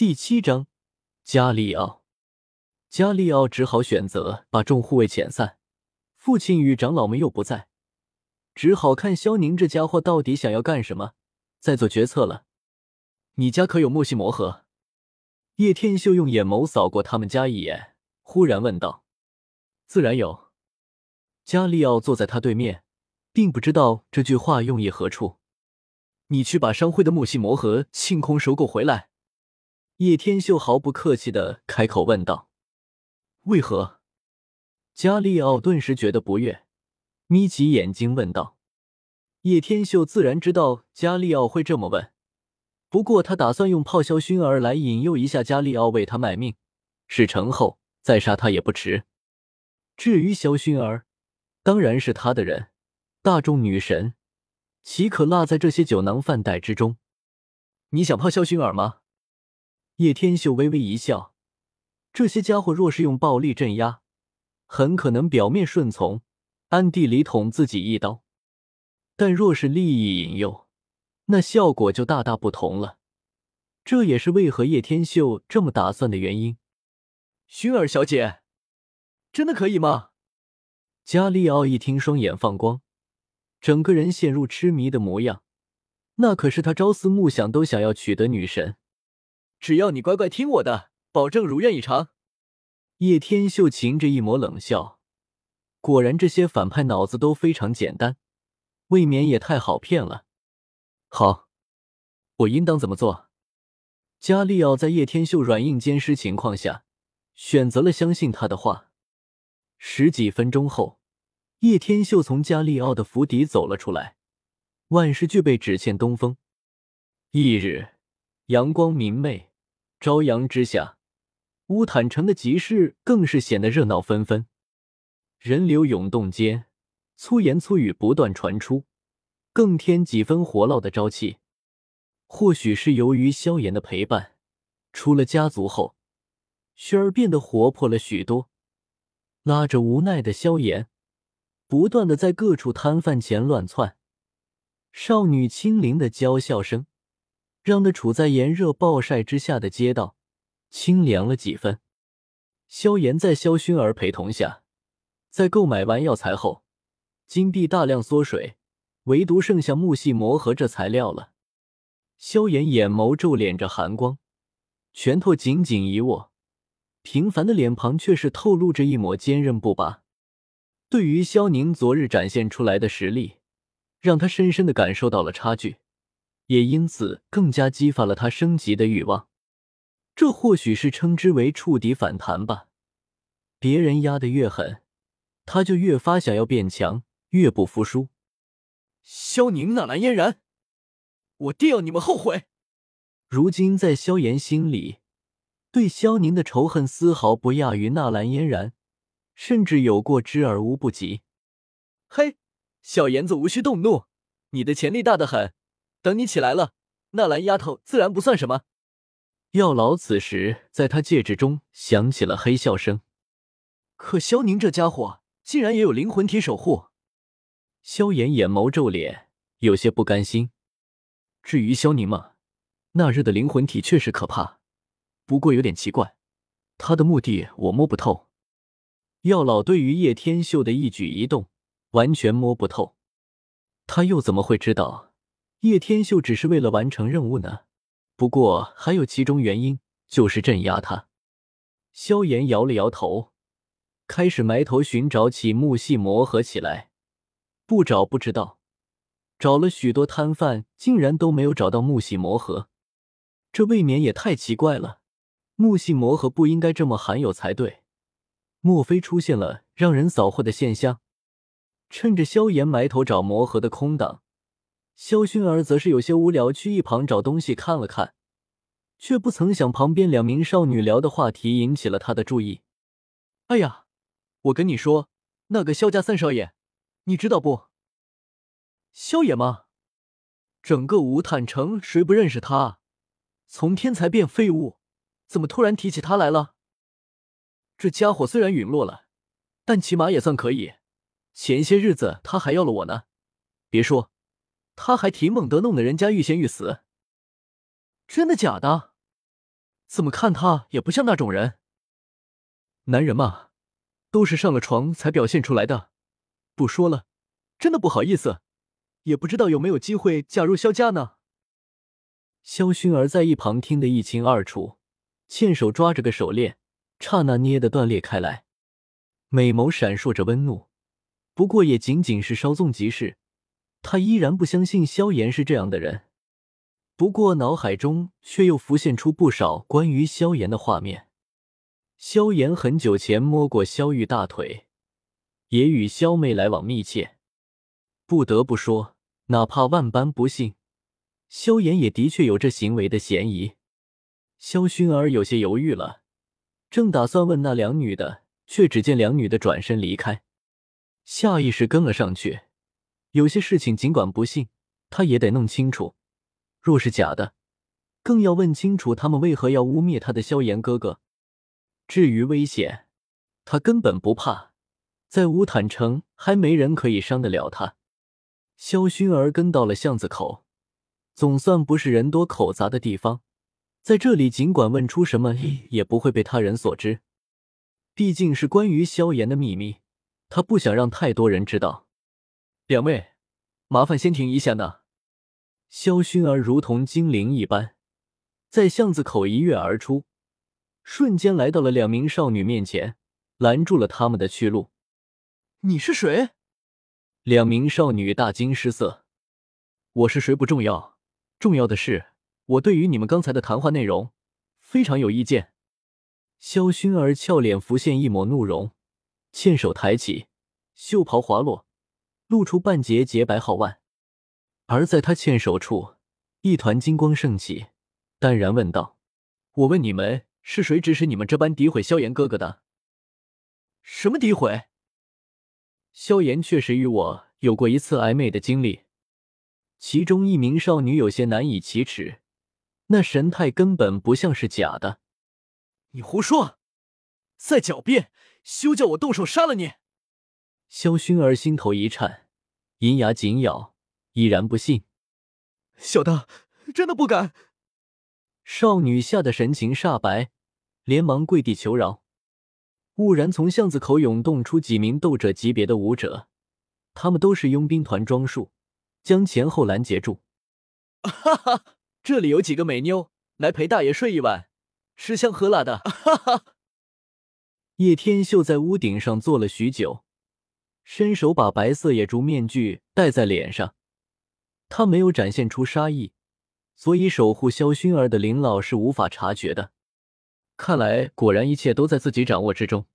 第七章，加利奥。加利奥只好选择把众护卫遣散，父亲与长老们又不在，只好看萧宁这家伙到底想要干什么，再做决策了。你家可有木系魔盒？叶天秀用眼眸扫过他们家一眼，忽然问道：“自然有。”加利奥坐在他对面，并不知道这句话用意何处。你去把商会的木系魔盒清空收购回来。叶天秀毫不客气的开口问道：“为何？”加利奥顿时觉得不悦，眯起眼睛问道：“叶天秀自然知道加利奥会这么问，不过他打算用泡萧薰儿来引诱一下加利奥为他卖命，事成后再杀他也不迟。至于萧薰儿，当然是他的人，大众女神，岂可落在这些酒囊饭袋之中？你想泡萧薰儿吗？”叶天秀微微一笑，这些家伙若是用暴力镇压，很可能表面顺从，暗地里捅自己一刀；但若是利益引诱，那效果就大大不同了。这也是为何叶天秀这么打算的原因。薰儿小姐，真的可以吗？加利奥一听，双眼放光，整个人陷入痴迷的模样。那可是他朝思暮想都想要娶的女神。只要你乖乖听我的，保证如愿以偿。叶天秀噙着一抹冷笑，果然这些反派脑子都非常简单，未免也太好骗了。好，我应当怎么做？加利奥在叶天秀软硬兼施情况下，选择了相信他的话。十几分钟后，叶天秀从加利奥的府邸走了出来。万事俱备，只欠东风。翌日，阳光明媚。朝阳之下，乌坦城的集市更是显得热闹纷纷，人流涌动间，粗言粗语不断传出，更添几分活络的朝气。或许是由于萧炎的陪伴，出了家族后，轩儿变得活泼了许多，拉着无奈的萧炎，不断的在各处摊贩前乱窜，少女轻灵的娇笑声。让那处在炎热暴晒之下的街道清凉了几分。萧炎在萧薰儿陪同下，在购买完药材后，金币大量缩水，唯独剩下木系魔盒这材料了。萧炎眼眸皱敛着寒光，拳头紧紧一握，平凡的脸庞却是透露着一抹坚韧不拔。对于萧宁昨日展现出来的实力，让他深深的感受到了差距。也因此更加激发了他升级的欲望，这或许是称之为触底反弹吧。别人压得越狠，他就越发想要变强，越不服输。萧宁、纳兰嫣然，我定要你们后悔！如今在萧炎心里，对萧宁的仇恨丝毫不亚于纳兰嫣然，甚至有过之而无不及。嘿，小炎子无需动怒，你的潜力大得很。等你起来了，纳兰丫头自然不算什么。药老此时在他戒指中响起了黑笑声。可萧宁这家伙竟然也有灵魂体守护。萧炎眼眸皱脸，有些不甘心。至于萧宁嘛，那日的灵魂体确实可怕，不过有点奇怪，他的目的我摸不透。药老对于叶天秀的一举一动完全摸不透，他又怎么会知道？叶天秀只是为了完成任务呢，不过还有其中原因，就是镇压他。萧炎摇了摇头，开始埋头寻找起木系魔盒起来。不找不知道，找了许多摊贩，竟然都没有找到木系魔盒，这未免也太奇怪了。木系魔盒不应该这么罕有才对，莫非出现了让人扫货的现象？趁着萧炎埋头找魔盒的空档。萧薰儿则是有些无聊，去一旁找东西看了看，却不曾想旁边两名少女聊的话题引起了他的注意。哎呀，我跟你说，那个萧家三少爷，你知道不？萧爷吗？整个无坦城谁不认识他？从天才变废物，怎么突然提起他来了？这家伙虽然陨落了，但起码也算可以。前些日子他还要了我呢，别说。他还挺猛得，弄得人家欲仙欲死。真的假的？怎么看他也不像那种人。男人嘛，都是上了床才表现出来的。不说了，真的不好意思，也不知道有没有机会加入萧家呢。萧薰儿在一旁听得一清二楚，纤手抓着个手链，刹那捏得断裂开来，美眸闪烁着温怒。不过也仅仅是稍纵即逝，他依然不相信萧炎是这样的人。不过脑海中却又浮现出不少关于萧炎的画面。萧炎很久前摸过萧玉大腿，也与萧妹来往密切。不得不说，哪怕万般不幸，萧炎也的确有这行为的嫌疑。萧薰儿有些犹豫了，正打算问那两女的，却只见两女的转身离开，下意识跟了上去。有些事情尽管不信，他也得弄清楚。若是假的，更要问清楚他们为何要污蔑他的萧炎哥哥。至于危险，他根本不怕，在乌坦城还没人可以伤得了他。萧薰儿跟到了巷子口，总算不是人多口杂的地方，在这里尽管问出什么，也不会被他人所知。毕竟是关于萧炎的秘密，他不想让太多人知道。两位，麻烦先停一下呢。萧薰儿如同精灵一般，在巷子口一跃而出，瞬间来到了两名少女面前，拦住了他们的去路。你是谁？两名少女大惊失色。我是谁不重要，重要的是我对于你们刚才的谈话内容非常有意见。萧薰儿俏脸浮现一抹怒容，纤手抬起，袖袍滑落，露出半截洁白皓腕。而在他欠手处，一团金光盛起，淡然问道：“我问你们，是谁指使你们这般诋毁萧炎哥哥的？什么诋毁？萧炎确实与我有过一次暧昧的经历，其中一名少女有些难以启齿，那神态根本不像是假的。你胡说！再狡辩，休叫我动手杀了你！”萧薰儿心头一颤，银牙紧咬。依然不信，小的真的不敢。少女吓得神情煞白，连忙跪地求饶。蓦然从巷子口涌动出几名斗者级别的武者，他们都是佣兵团装束，将前后拦截住。哈哈，这里有几个美妞，来陪大爷睡一晚，吃香喝辣的。哈哈。叶天秀在屋顶上坐了许久，伸手把白色野猪面具戴在脸上。他没有展现出杀意，所以守护萧薰儿的林老是无法察觉的。看来，果然一切都在自己掌握之中。